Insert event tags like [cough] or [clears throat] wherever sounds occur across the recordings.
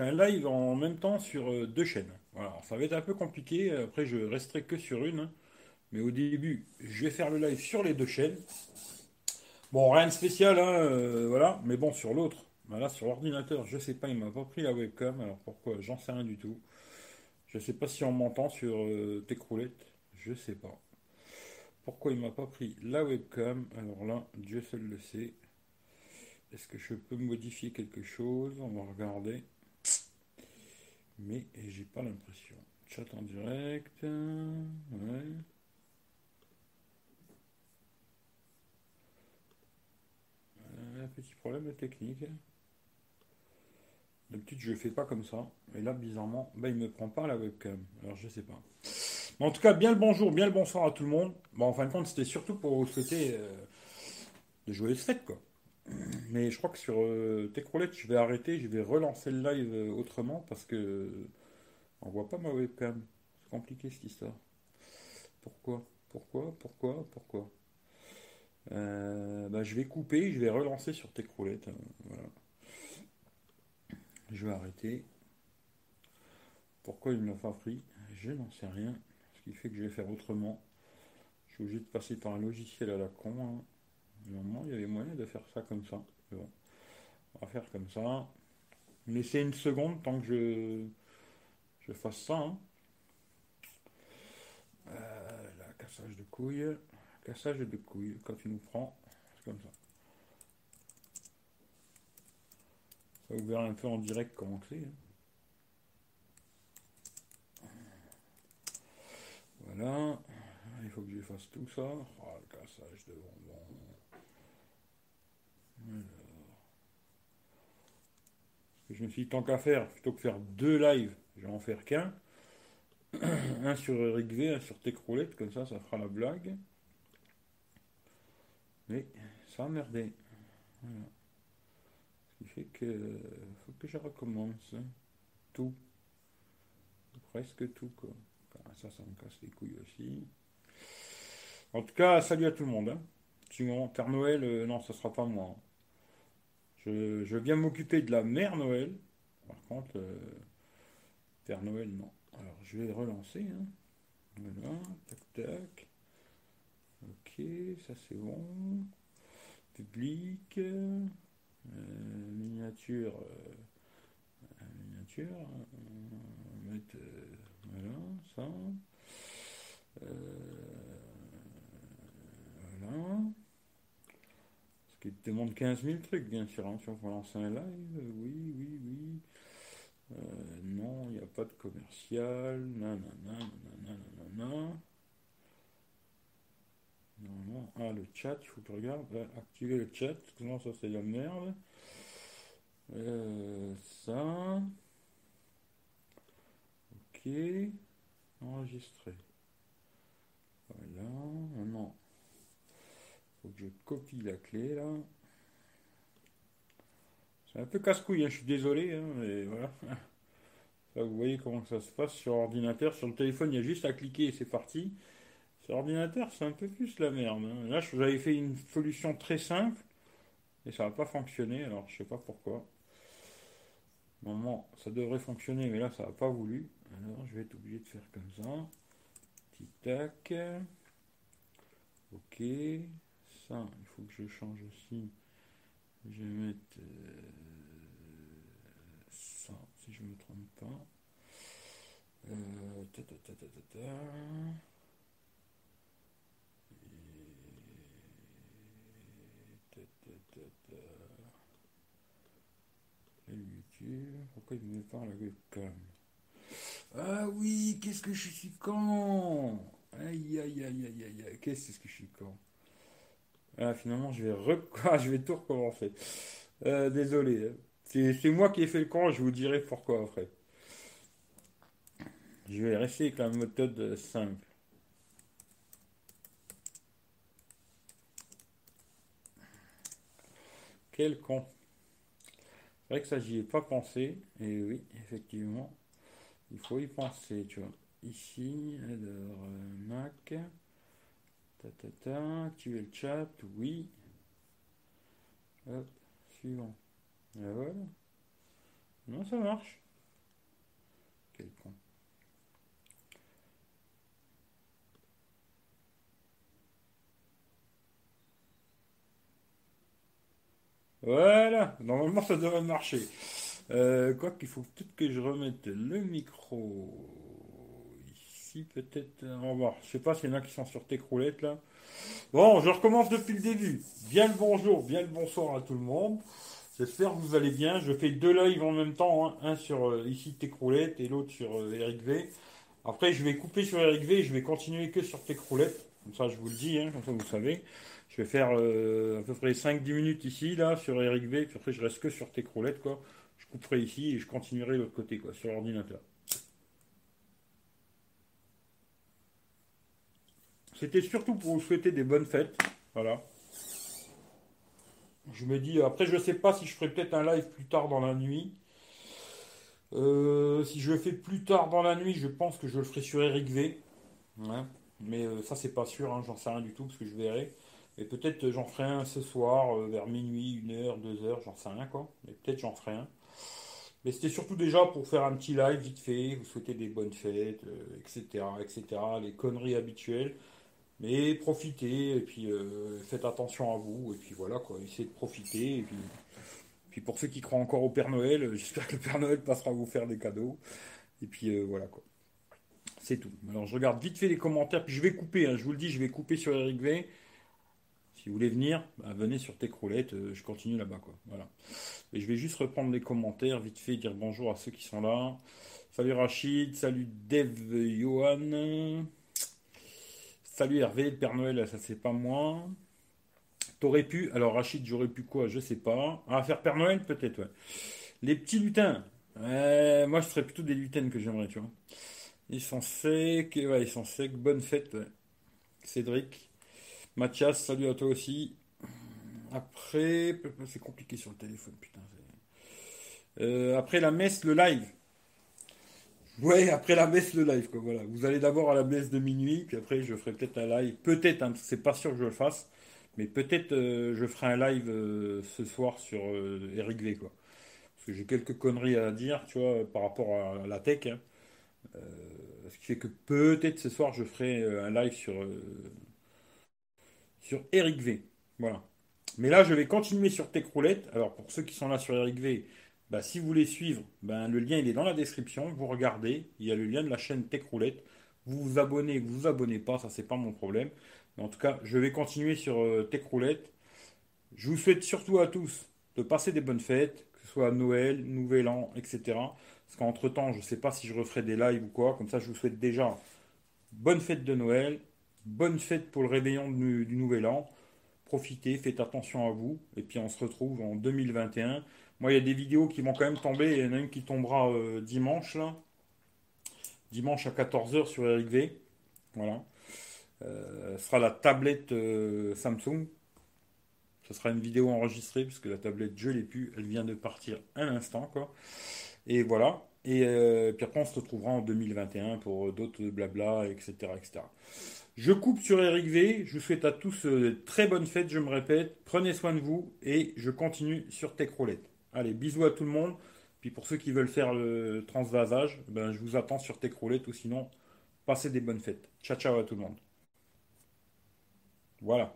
un live en même temps sur euh, deux chaînes. Voilà, ça va être un peu compliqué. Après, je resterai que sur une. Mais au début, je vais faire le live sur les deux chaînes. Bon, rien de spécial, hein, euh, voilà. Mais bon, sur l'autre, voilà, sur l'ordinateur, je sais pas, il m'a pas pris la webcam. Alors pourquoi? J'en sais rien du tout. Je sais pas si on m'entend sur euh, Techroulette. Je sais pas. Pourquoi il m'a pas pris la webcam? Alors là, Dieu seul le sait. Est-ce que je peux modifier quelque chose? On va regarder. Mais j'ai pas l'impression. Chat en direct. Ouais. Un petit problème technique. D'habitude, je ne fais pas comme ça. Et là, bizarrement, bah, il ne me prend pas la webcam. Alors, je sais pas. En tout cas, bien le bonjour, bien le bonsoir à tout le monde. Bon, en fin de compte, c'était surtout pour vous souhaiter euh, de joyeuses fêtes, quoi. Mais je crois que sur euh, je vais arrêter, je vais relancer le live euh, autrement parce que on voit pas ma webcam. C'est compliqué cette histoire. Pourquoi? Pourquoi? Pourquoi? Pourquoi? Euh, bah, Je vais couper, je vais relancer sur Techroulette. Hein, voilà. Je vais arrêter. Pourquoi il ne l'a pas pris Je n'en sais rien. Ce qui fait que je vais faire autrement. Je suis obligé de passer par un logiciel à la con. Hein. Il y avait moyen de faire ça comme ça. On va faire comme ça. Laissez une seconde tant que je, je fasse ça. Hein. Euh, cassage de couilles. Cassage de couilles. Quand tu nous prends, c'est comme ça. Ça vous un peu en direct comment c'est. Hein. Voilà. Il faut que je fasse tout ça. Oh, le cassage de bonbons. Je me suis tant qu'à faire, plutôt que faire deux lives, je vais en faire qu'un. [clears throat] un sur Eric V, un sur Techroulette, comme ça, ça fera la blague. Mais ça a merdé. Voilà. Ce qui fait que je recommence. Tout. Presque tout, quoi. Ça, ça me casse les couilles aussi. En tout cas, salut à tout le monde. Hein. Sinon, Père Noël, euh, non, ça sera pas moi. Je, viens m'occuper de la mère Noël. Par contre, euh, Père Noël, non. Alors, je vais relancer. Hein. Voilà, tac, tac. Ok, ça c'est bon. Public. Euh, miniature. Euh, miniature. On va mettre. voilà, ça. voilà qui demande 15 000 trucs, bien sûr. Hein, si on veut lancer un live, oui, oui, oui. Euh, non, il n'y a pas de commercial. Nanana, nanana, nanana. Non. Ah, le chat, il faut que je regarde. activer le chat, sinon ça c'est la merde. Euh, ça. Ok. Enregistrer. Voilà. Non. Faut que je copie la clé là. C'est un peu casse-couille, hein, je suis désolé, hein, mais voilà. [laughs] vous voyez comment ça se passe sur ordinateur. Sur le téléphone, il y a juste à cliquer et c'est parti. Sur ordinateur, c'est un peu plus la merde. Hein. Là, j'avais fait une solution très simple et ça n'a pas fonctionné. Alors, je sais pas pourquoi. Normalement, ça devrait fonctionner, mais là, ça n'a pas voulu. Alors, je vais être obligé de faire comme ça. Petit tac. Ok il faut que je change aussi. Je vais mettre euh, ça, si je ne me trompe pas. Euh, ta, ta, ta, ta, YouTube, pourquoi il me parle avec webcam Ah oui, qu'est-ce que je suis con? Aïe aïe aïe aïe aïe, qu'est-ce que je suis con? Ah, finalement, je vais, [laughs] je vais tout recommencer. Euh, désolé. C'est moi qui ai fait le con, je vous dirai pourquoi après. Je vais rester avec la méthode simple. Quel con. C'est vrai que ça, j'y ai pas pensé. Et oui, effectivement, il faut y penser, tu vois. Ici, alors, euh, Mac. Ta, ta, ta, le chat, oui. Hop, suivant. Voilà. Non, ça marche. Quel con. Voilà, normalement ça devrait marcher. Euh, quoi qu'il faut peut-être que je remette le micro peut-être. On va voir. Je sais pas s'il y en qui sont sur tes croulettes là. Bon, je recommence depuis le début. Bien le bonjour, bien le bonsoir à tout le monde. J'espère que vous allez bien. Je fais deux lives en même temps, hein. un sur euh, ici tes croulettes et l'autre sur euh, Eric V. Après, je vais couper sur Eric V et je vais continuer que sur tes croulettes. Comme ça, je vous le dis, hein, comme ça vous savez. Je vais faire euh, à peu près 5-10 minutes ici, là, sur Eric V. Puis après, je reste que sur tes croulettes, quoi. Je couperai ici et je continuerai de l'autre côté, quoi, sur l'ordinateur. C'était surtout pour vous souhaiter des bonnes fêtes. Voilà. Je me dis, après, je ne sais pas si je ferai peut-être un live plus tard dans la nuit. Euh, si je le fais plus tard dans la nuit, je pense que je le ferai sur Eric V. Mais euh, ça, c'est pas sûr, hein, j'en sais rien du tout, parce que je verrai. Et peut-être euh, j'en ferai un ce soir, vers minuit, une heure, deux heures, j'en sais rien, quoi. Mais peut-être j'en ferai un. Mais c'était surtout déjà pour faire un petit live vite fait, vous souhaiter des bonnes fêtes, etc., etc., les conneries habituelles. Mais profitez, et puis euh, faites attention à vous, et puis voilà, quoi, essayez de profiter, et puis, pour ceux qui croient encore au Père Noël, euh, [laughs] j'espère que le Père Noël passera à vous faire des cadeaux, et puis euh, voilà, quoi. C'est tout. Alors je regarde vite fait les commentaires, puis je vais couper, hein, je vous le dis, je vais couper sur Eric V. Si vous voulez venir, bah, venez sur tes croulettes, je continue là-bas, quoi. Voilà. Et je vais juste reprendre les commentaires, vite fait, dire bonjour à ceux qui sont là. Salut Rachid, salut Dev Johan. Salut Hervé, Père Noël, ça c'est pas moi. T'aurais pu, alors Rachid, j'aurais pu quoi, je sais pas. Ah, faire Père Noël peut-être, ouais. Les petits lutins. moi, je serais plutôt des lutins que j'aimerais, tu vois. Ils sont secs, ils sont secs. Bonne fête, ouais. Cédric. Mathias, salut à toi aussi. Après, c'est compliqué sur le téléphone, putain. Euh, après la messe, le live. Ouais, après la messe, le live, quoi. Voilà. Vous allez d'abord à la messe de minuit, puis après, je ferai peut-être un live. Peut-être, hein, c'est pas sûr que je le fasse, mais peut-être euh, je ferai un live euh, ce soir sur euh, Eric V, quoi. Parce que j'ai quelques conneries à dire, tu vois, par rapport à la tech. Hein. ce qui fait que peut-être ce soir, je ferai un live sur, sur Eric V. Voilà. Mais là, je vais continuer sur Tech Roulette. Alors, pour ceux qui sont là sur Eric V, bah, si vous voulez suivre, ben, le lien est dans la description. Vous regardez, il y a le lien de la chaîne Tech Roulette. Vous vous abonnez, vous vous abonnez pas, ça c'est pas mon problème. En tout cas, je vais continuer sur euh, Tech Roulette. Je vous souhaite surtout à tous de passer des bonnes fêtes, que ce soit Noël, Nouvel An, etc. Parce qu'entre temps, je ne sais pas si je referai des lives ou quoi. Comme ça, je vous souhaite déjà bonne fête de Noël, bonne fête pour le réveillon du Nouvel An. Profitez, faites attention à vous. Et puis on se retrouve en 2021 moi, il y a des vidéos qui vont quand même tomber. Il y en a une qui tombera euh, dimanche, là. Dimanche à 14h sur Eric V. Voilà. Euh, ce sera la tablette euh, Samsung. Ce sera une vidéo enregistrée, puisque la tablette, je l'ai pu. Elle vient de partir un instant, quoi. Et voilà. Et puis après, on se retrouvera en 2021 pour d'autres blabla, etc., etc. Je coupe sur Eric V. Je vous souhaite à tous très bonnes fêtes, je me répète. Prenez soin de vous et je continue sur Techroulette. Allez, bisous à tout le monde. Puis pour ceux qui veulent faire le transvasage, ben, je vous attends sur Techroulette ou sinon, passez des bonnes fêtes. Ciao, ciao à tout le monde. Voilà.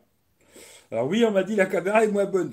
Alors oui, on m'a dit la caméra est moins bonne.